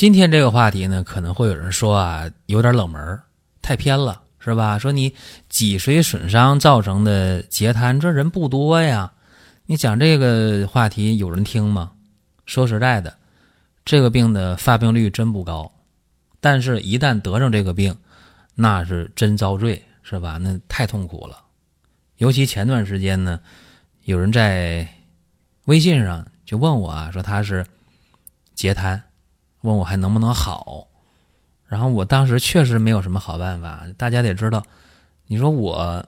今天这个话题呢，可能会有人说啊，有点冷门，太偏了，是吧？说你脊髓损伤造成的截瘫，这人不多呀。你讲这个话题有人听吗？说实在的，这个病的发病率真不高，但是一旦得上这个病，那是真遭罪，是吧？那太痛苦了。尤其前段时间呢，有人在微信上就问我啊，说他是截瘫。问我还能不能好，然后我当时确实没有什么好办法。大家得知道，你说我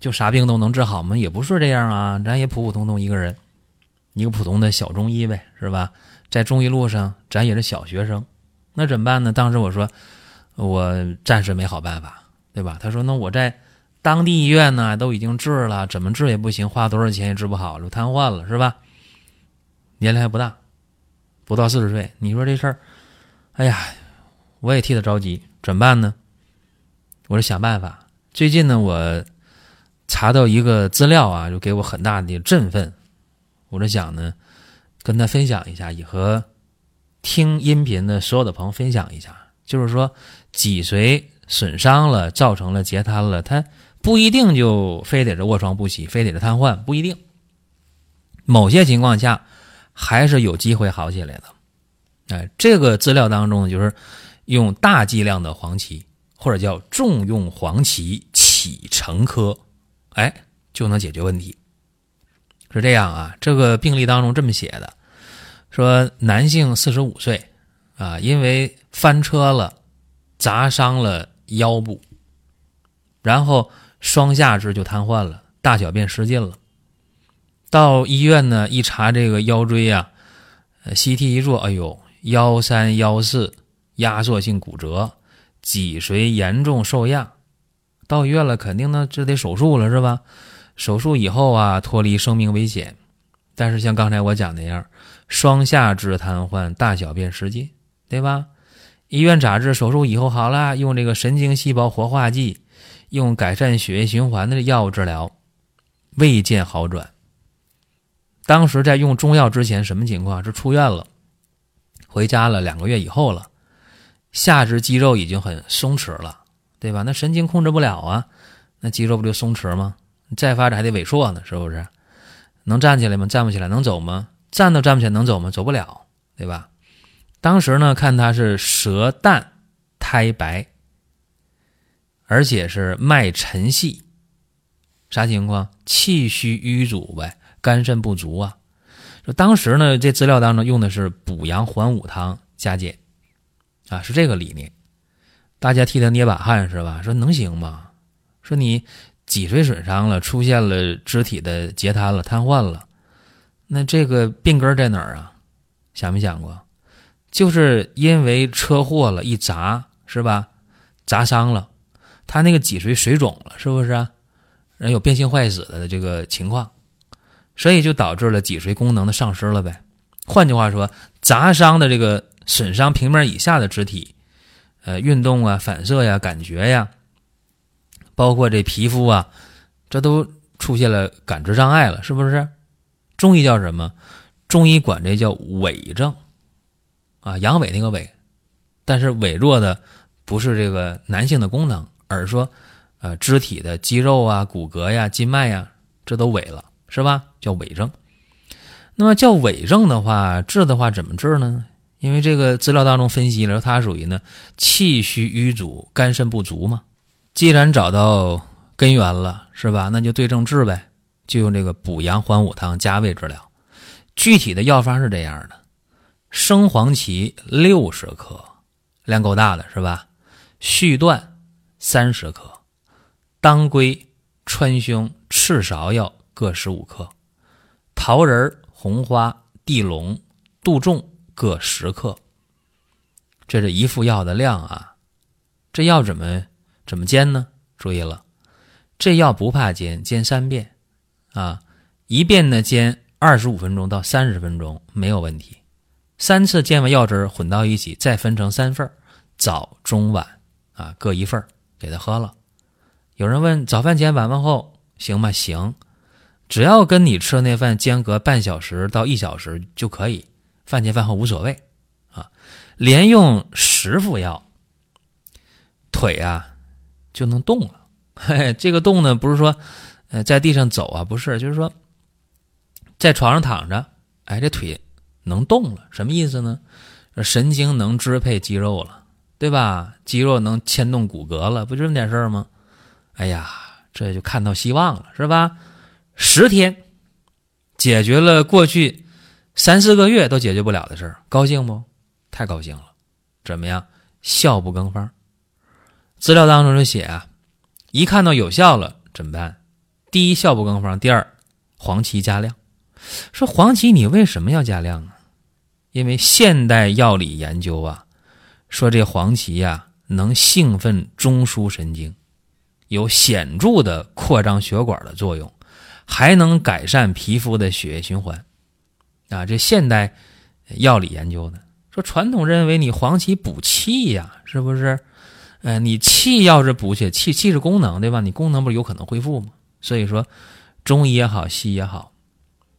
就啥病都能治好吗？也不是这样啊，咱也普普通通一个人，一个普通的小中医呗，是吧？在中医路上，咱也是小学生，那怎么办呢？当时我说，我暂时没好办法，对吧？他说，那我在当地医院呢，都已经治了，怎么治也不行，花多少钱也治不好了，瘫痪了，是吧？年龄还不大，不到四十岁，你说这事儿？哎呀，我也替他着急，怎么办呢？我是想办法。最近呢，我查到一个资料啊，就给我很大的振奋。我是想呢，跟他分享一下，也和听音频的所有的朋友分享一下。就是说，脊髓损伤了，造成了截瘫了，他不一定就非得是卧床不起，非得是瘫痪，不一定。某些情况下，还是有机会好起来的。哎，这个资料当中就是用大剂量的黄芪，或者叫重用黄芪起成科，哎，就能解决问题。是这样啊，这个病例当中这么写的，说男性四十五岁啊，因为翻车了，砸伤了腰部，然后双下肢就瘫痪了，大小便失禁了。到医院呢一查这个腰椎呀，呃，CT 一做，哎呦。幺三幺四压缩性骨折，脊髓严重受压，到医院了，肯定呢，这得手术了，是吧？手术以后啊，脱离生命危险，但是像刚才我讲那样，双下肢瘫痪，大小便失禁，对吧？医院咋治？手术以后好了，用这个神经细胞活化剂，用改善血液循环的药物治疗，未见好转。当时在用中药之前，什么情况？是出院了。回家了两个月以后了，下肢肌肉已经很松弛了，对吧？那神经控制不了啊，那肌肉不就松弛吗？再发展还得萎缩呢，是不是？能站起来吗？站不起来。能走吗？站都站不起来，能走吗？走不了，对吧？当时呢，看他是舌淡苔白，而且是脉沉细，啥情况？气虚瘀阻呗，肝肾不足啊。说当时呢，这资料当中用的是补阳还五汤加减，啊，是这个理念。大家替他捏把汗是吧？说能行吗？说你脊髓损伤了，出现了肢体的截瘫了、瘫痪了，那这个病根在哪儿啊？想没想过？就是因为车祸了一砸是吧？砸伤了，他那个脊髓水肿了，是不是？人有变性坏死的这个情况。所以就导致了脊髓功能的丧失了呗。换句话说，砸伤的这个损伤平面以下的肢体，呃，运动啊、反射呀、感觉呀，包括这皮肤啊，这都出现了感知障碍了，是不是？中医叫什么？中医管这叫痿症，啊，阳痿那个痿，但是痿弱的不是这个男性的功能，而是说，呃，肢体的肌肉啊、骨骼呀、筋脉呀，这都痿了。是吧？叫痿症。那么叫痿症的话，治的话怎么治呢？因为这个资料当中分析了，它属于呢气虚瘀阻、肝肾不足嘛。既然找到根源了，是吧？那就对症治呗，就用这个补阳还五汤加味治疗。具体的药方是这样的：生黄芪六十克，量够大的是吧？续断三十克，当归、川芎、赤芍药。各十五克，桃仁、红花、地龙、杜仲、各十克。这是一副药的量啊。这药怎么怎么煎呢？注意了，这药不怕煎，煎三遍啊，一遍呢煎二十五分钟到三十分钟没有问题。三次煎完药汁混到一起，再分成三份早中晚啊各一份给他喝了。有人问：早饭前、晚饭后行吗？行，只要跟你吃的那饭间隔半小时到一小时就可以，饭前饭后无所谓啊。连用十副药，腿啊就能动了。嘿，这个动呢，不是说呃在地上走啊，不是，就是说在床上躺着，哎，这腿能动了，什么意思呢？神经能支配肌肉了，对吧？肌肉能牵动骨骼了，不就这么点事儿吗？哎呀，这就看到希望了，是吧？十天解决了过去三四个月都解决不了的事儿，高兴不？太高兴了！怎么样？效不更方？资料当中就写啊，一看到有效了怎么办？第一，效不更方；第二，黄芪加量。说黄芪你为什么要加量啊？因为现代药理研究啊，说这黄芪呀能兴奋中枢神经。有显著的扩张血管的作用，还能改善皮肤的血液循环，啊，这现代药理研究的说，传统认为你黄芪补气呀，是不是？呃，你气要是补血，气气是功能，对吧？你功能不是有可能恢复吗？所以说，中医也好，西医也好，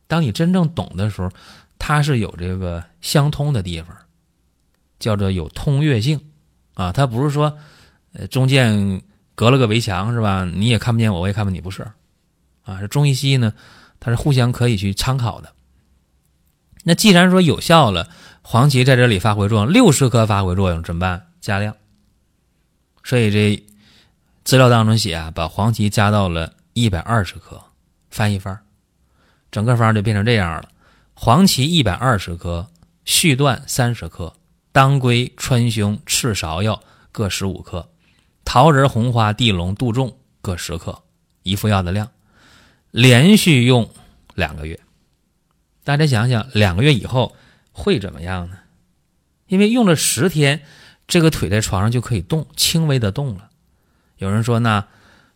当你真正懂的时候，它是有这个相通的地方，叫做有通跃性啊，它不是说，呃，中间。隔了个围墙是吧？你也看不见我，我也看不见你，不是？啊，这中医西医呢，它是互相可以去参考的。那既然说有效了，黄芪在这里发挥作用，六十克发挥作用怎么办？加量。所以这资料当中写啊，把黄芪加到了一百二十克，翻一番，整个方就变成这样了：黄芪一百二十克，续断三十克，当归、川芎、赤芍药各十五克。桃仁、红花、地龙、杜仲各十克，一副药的量，连续用两个月。大家想想，两个月以后会怎么样呢？因为用了十天，这个腿在床上就可以动，轻微的动了。有人说那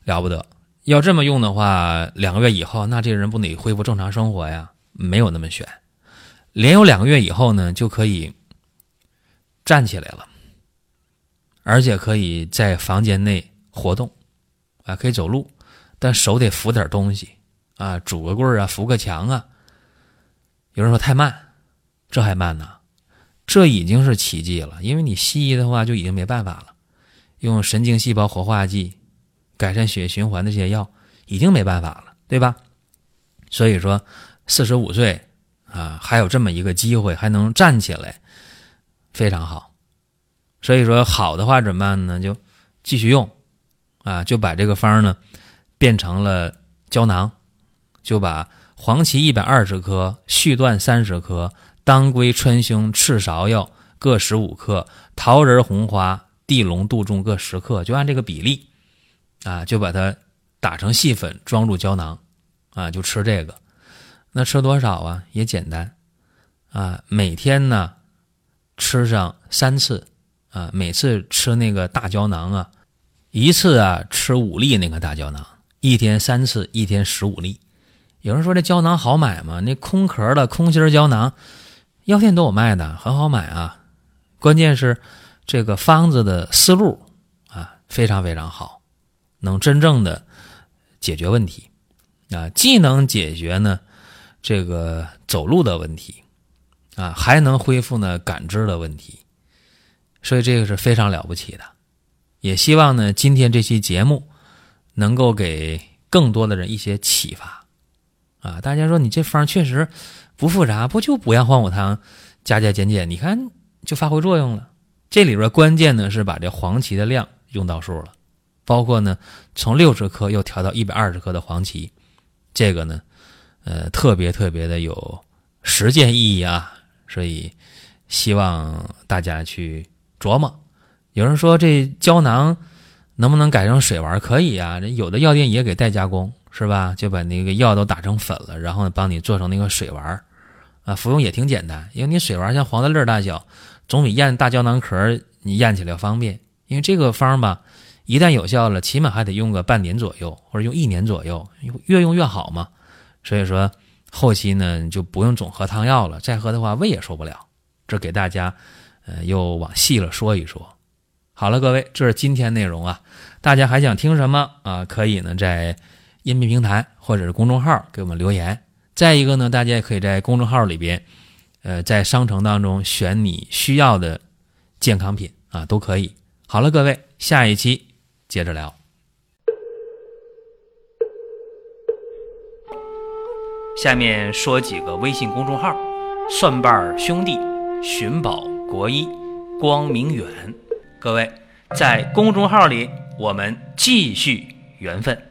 了不得，要这么用的话，两个月以后，那这个人不得恢复正常生活呀？没有那么悬，连有两个月以后呢，就可以站起来了。而且可以在房间内活动，啊，可以走路，但手得扶点东西，啊，拄个棍儿啊，扶个墙啊。有人说太慢，这还慢呢？这已经是奇迹了，因为你西医的话就已经没办法了，用神经细胞活化剂改善血液循环的这些药已经没办法了，对吧？所以说，四十五岁啊，还有这么一个机会，还能站起来，非常好。所以说好的话怎么办呢？就继续用，啊，就把这个方呢变成了胶囊，就把黄芪一百二十克、续断三十克、当归、川芎、赤芍药各十五克、桃仁、红花、地龙、杜仲各十克，就按这个比例，啊，就把它打成细粉装入胶囊，啊，就吃这个。那吃多少啊？也简单，啊，每天呢吃上三次。啊，每次吃那个大胶囊啊，一次啊吃五粒那个大胶囊，一天三次，一天十五粒。有人说这胶囊好买吗？那空壳的空心胶囊，药店都有卖的，很好买啊。关键是这个方子的思路啊，非常非常好，能真正的解决问题啊，既能解决呢这个走路的问题啊，还能恢复呢感知的问题。所以这个是非常了不起的，也希望呢，今天这期节目能够给更多的人一些启发啊！大家说你这方确实不复杂，不就补阳黄虎汤加加减减，你看就发挥作用了。这里边关键呢是把这黄芪的量用到数了，包括呢从六十克又调到一百二十克的黄芪，这个呢呃特别特别的有实践意义啊！所以希望大家去。琢磨，有人说这胶囊能不能改成水丸？可以啊，有的药店也给代加工，是吧？就把那个药都打成粉了，然后帮你做成那个水丸儿啊，服用也挺简单，因为你水丸像黄豆粒大小，总比咽大胶囊壳你咽起来要方便。因为这个方吧，一旦有效了，起码还得用个半年左右，或者用一年左右，越用越好嘛。所以说后期呢就不用总喝汤药了，再喝的话胃也受不了。这给大家，呃，又往细了说一说。好了，各位，这是今天内容啊。大家还想听什么啊？可以呢，在音频平台或者是公众号给我们留言。再一个呢，大家也可以在公众号里边，呃，在商城当中选你需要的健康品啊，都可以。好了，各位，下一期接着聊。下面说几个微信公众号：蒜瓣兄弟、寻宝国医、光明远。各位在公众号里，我们继续缘分。